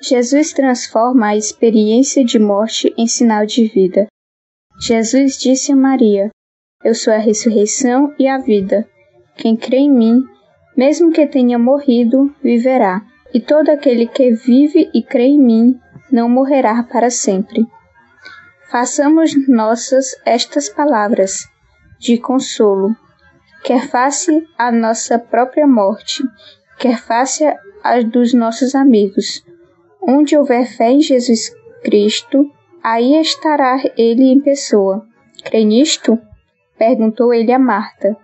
Jesus transforma a experiência de morte em sinal de vida. Jesus disse a Maria: Eu sou a ressurreição e a vida. Quem crê em mim, mesmo que tenha morrido, viverá. E todo aquele que vive e crê em mim não morrerá para sempre. Façamos nossas estas palavras de consolo, quer face a nossa própria morte, quer face a dos nossos amigos. Onde houver fé em Jesus Cristo, aí estará ele em pessoa. Crê nisto? Perguntou ele a Marta.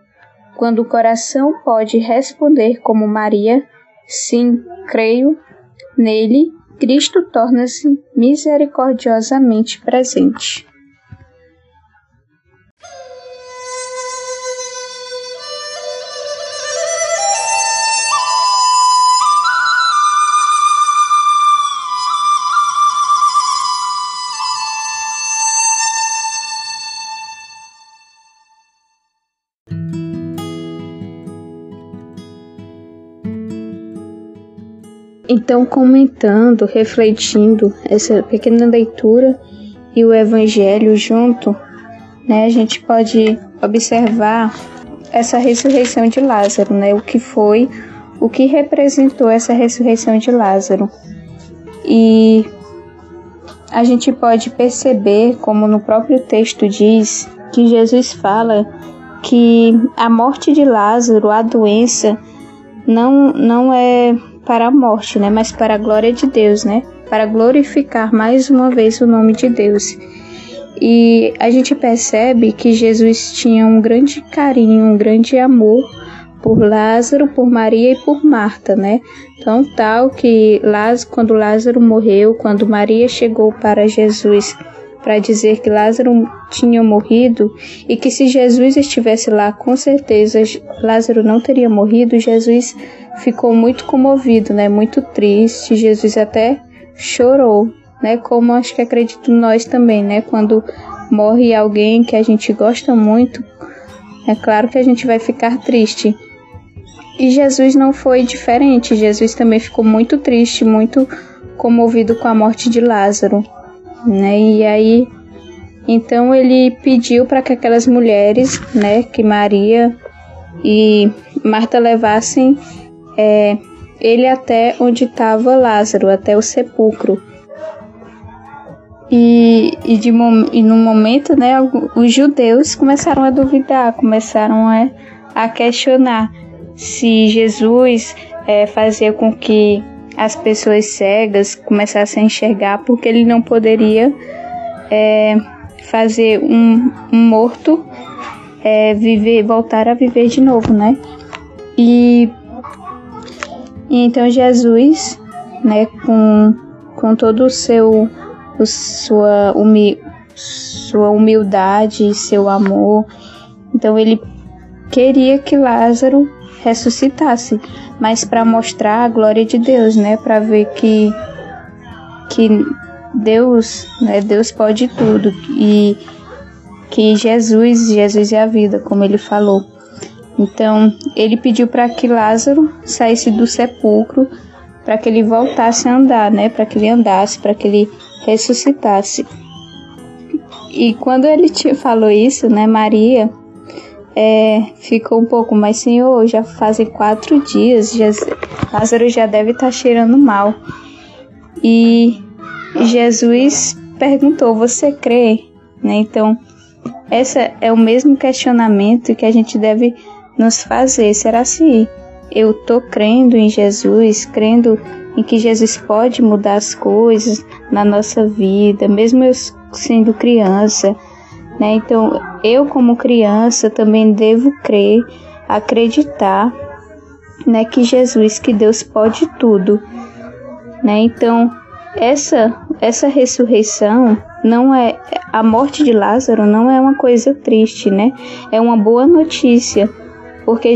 Quando o coração pode responder como Maria, sim, creio, nele, Cristo torna-se misericordiosamente presente. Então, comentando, refletindo essa pequena leitura e o Evangelho junto, né, a gente pode observar essa ressurreição de Lázaro, né, o que foi, o que representou essa ressurreição de Lázaro. E a gente pode perceber, como no próprio texto diz, que Jesus fala que a morte de Lázaro, a doença, não, não é para a morte, né, mas para a glória de Deus, né, para glorificar mais uma vez o nome de Deus. E a gente percebe que Jesus tinha um grande carinho, um grande amor por Lázaro, por Maria e por Marta, né? Então, tal que Lázaro, quando Lázaro morreu, quando Maria chegou para Jesus para dizer que Lázaro tinha morrido e que se Jesus estivesse lá, com certeza Lázaro não teria morrido, Jesus ficou muito comovido, né? Muito triste. Jesus até chorou, né? Como acho que acredito nós também, né? Quando morre alguém que a gente gosta muito, é claro que a gente vai ficar triste. E Jesus não foi diferente. Jesus também ficou muito triste, muito comovido com a morte de Lázaro, né? E aí então ele pediu para que aquelas mulheres, né, que Maria e Marta levassem é, ele até onde estava Lázaro, até o sepulcro. E, e, de, e no momento, né, os judeus começaram a duvidar, começaram a, a questionar se Jesus é, fazia com que as pessoas cegas começassem a enxergar, porque ele não poderia é, fazer um, um morto é, viver, voltar a viver de novo, né? E e então Jesus, né, com, com todo o seu o sua, humi, sua humildade, seu amor, então ele queria que Lázaro ressuscitasse, mas para mostrar a glória de Deus, né, para ver que que Deus, né, Deus pode tudo e que Jesus, Jesus é a vida, como ele falou. Então, ele pediu para que Lázaro saísse do sepulcro, para que ele voltasse a andar, né? Para que ele andasse, para que ele ressuscitasse. E quando ele te falou isso, né, Maria é, ficou um pouco, mas Senhor, já fazem quatro dias, já, Lázaro já deve estar tá cheirando mal. E Jesus perguntou: Você crê? Né? Então, esse é o mesmo questionamento que a gente deve nos fazer. Será se eu tô crendo em Jesus, crendo em que Jesus pode mudar as coisas na nossa vida, mesmo eu sendo criança, né? Então, eu como criança também devo crer, acreditar, né, que Jesus, que Deus pode tudo, né? Então, essa essa ressurreição não é a morte de Lázaro não é uma coisa triste, né? É uma boa notícia porque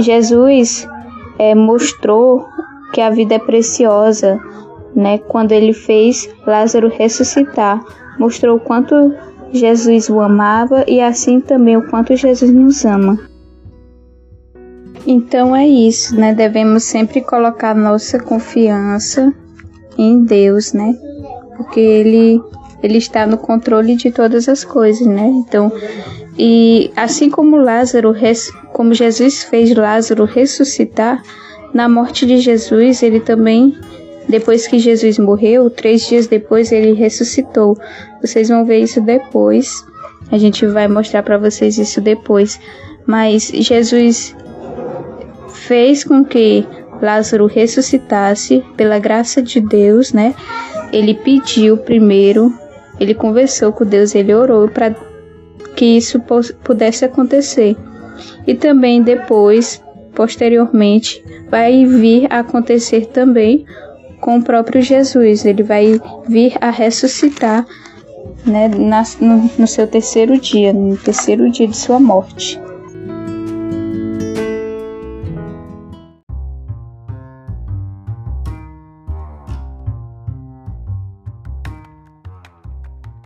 Jesus é, mostrou que a vida é preciosa, né? Quando ele fez Lázaro ressuscitar, mostrou o quanto Jesus o amava e assim também o quanto Jesus nos ama. Então é isso, né? Devemos sempre colocar nossa confiança em Deus, né? Porque ele ele está no controle de todas as coisas, né? Então, e assim como Lázaro, como Jesus fez Lázaro ressuscitar, na morte de Jesus, ele também, depois que Jesus morreu, três dias depois ele ressuscitou. Vocês vão ver isso depois. A gente vai mostrar para vocês isso depois. Mas Jesus fez com que Lázaro ressuscitasse pela graça de Deus, né? Ele pediu primeiro, ele conversou com Deus, ele orou para que isso pudesse acontecer. E também depois, posteriormente, vai vir a acontecer também com o próprio Jesus. Ele vai vir a ressuscitar né, no, no seu terceiro dia, no terceiro dia de sua morte.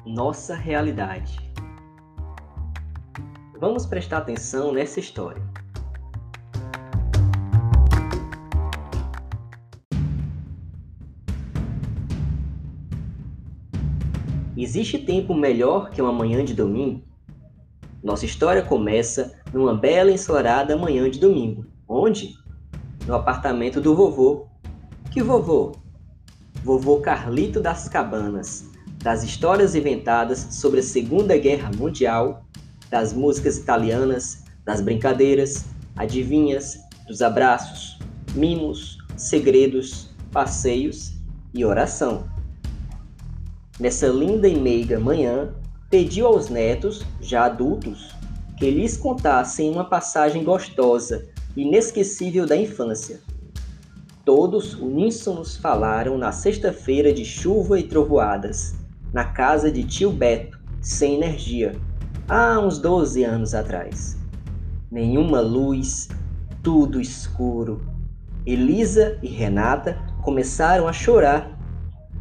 nossa realidade. Vamos prestar atenção nessa história. Existe tempo melhor que uma manhã de domingo? Nossa história começa numa bela ensolarada manhã de domingo. Onde? No apartamento do vovô. Que vovô? Vovô Carlito das Cabanas, das histórias inventadas sobre a Segunda Guerra Mundial, das músicas italianas, das brincadeiras, adivinhas, dos abraços, mimos, segredos, passeios e oração. Nessa linda e meiga manhã, pediu aos netos, já adultos, que lhes contassem uma passagem gostosa, inesquecível da infância. Todos uníssonos falaram na sexta-feira de chuva e trovoadas, na casa de tio Beto, sem energia, há uns 12 anos atrás. Nenhuma luz, tudo escuro. Elisa e Renata começaram a chorar.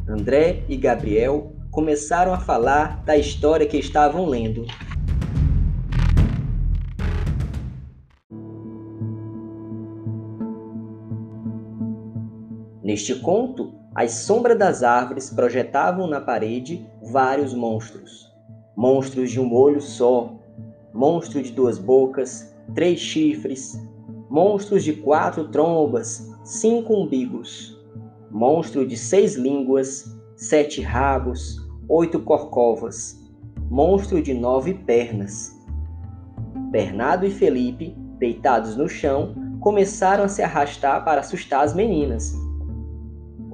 André e Gabriel começaram a falar da história que estavam lendo. Neste conto, as sombras das árvores projetavam na parede vários monstros. Monstros de um olho só, monstro de duas bocas, três chifres, monstros de quatro trombas, cinco umbigos, monstro de seis línguas, sete rabos, oito corcovas, monstro de nove pernas. Bernardo e Felipe, deitados no chão, começaram a se arrastar para assustar as meninas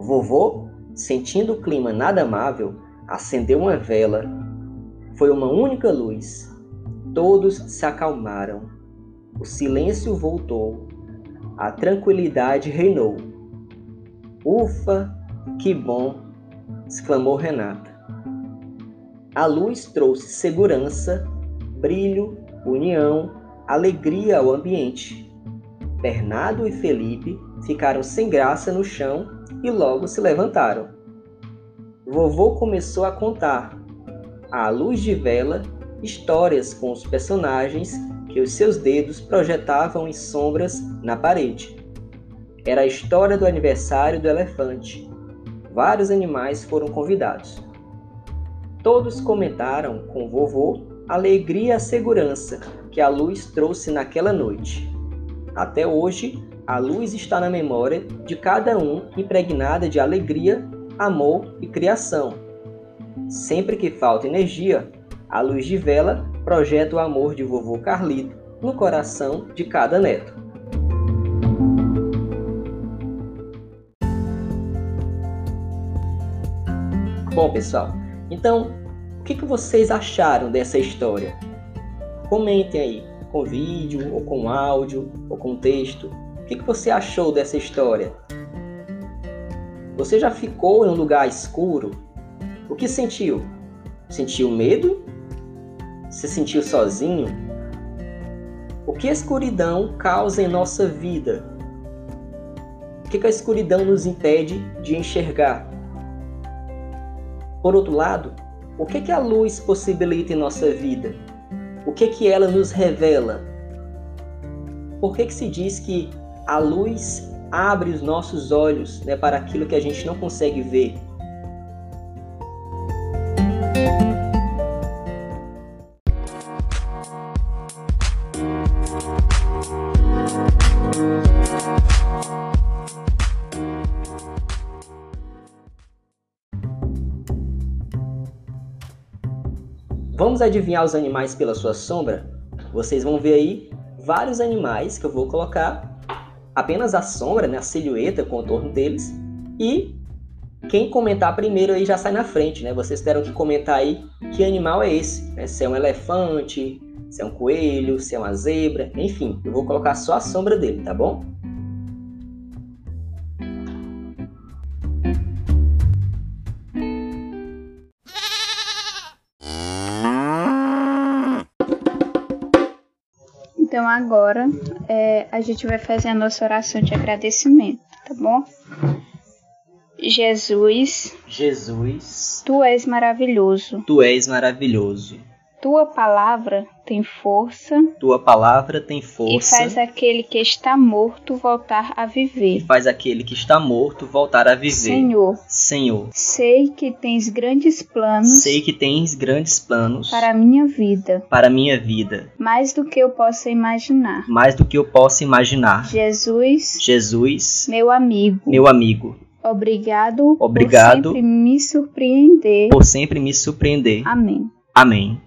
Vovô, sentindo o clima nada amável, acendeu uma vela. Foi uma única luz. Todos se acalmaram. O silêncio voltou. A tranquilidade reinou. Ufa, que bom! exclamou Renata. A luz trouxe segurança, brilho, união, alegria ao ambiente. Bernardo e Felipe ficaram sem graça no chão e logo se levantaram. Vovô começou a contar, à luz de vela, histórias com os personagens que os seus dedos projetavam em sombras na parede. Era a história do aniversário do elefante. Vários animais foram convidados. Todos comentaram com vovô a alegria e a segurança que a luz trouxe naquela noite. Até hoje, a luz está na memória de cada um, impregnada de alegria, amor e criação. Sempre que falta energia, a luz de vela projeta o amor de vovô Carlito no coração de cada neto. Bom, pessoal, então o que, vocês acharam dessa história? Comentem aí, com vídeo, ou com áudio, ou com texto. O que, que você achou dessa história? Você já ficou em um lugar escuro? O que sentiu? Sentiu medo? Se sentiu sozinho? O que a escuridão causa em nossa vida? O que, que a escuridão nos impede de enxergar? Por outro lado, o que, que a luz possibilita em nossa vida? O que, que ela nos revela? Por que, que se diz que a luz abre os nossos olhos né, para aquilo que a gente não consegue ver. Vamos adivinhar os animais pela sua sombra? Vocês vão ver aí vários animais que eu vou colocar apenas a sombra, né, a silhueta, o contorno deles. E quem comentar primeiro aí já sai na frente, né? Vocês terão que comentar aí que animal é esse, né? Se é um elefante, se é um coelho, se é uma zebra, enfim, eu vou colocar só a sombra dele, tá bom? Então agora é, a gente vai fazer a nossa oração de agradecimento, tá bom? Jesus, Jesus, tu és maravilhoso. tu és maravilhoso. Tua palavra tem força Tua palavra tem e força faz aquele que está morto voltar a e viver. faz aquele que está morto voltar a viver. Senhor, Senhor, sei que tens grandes planos sei que tens grandes planos para a minha vida, para a minha vida, mais do que eu possa imaginar. mais do que eu possa imaginar. Jesus, Jesus, meu amigo, meu amigo, obrigado, Obrigado. por sempre me surpreender. por sempre me surpreender. Amém. Amém.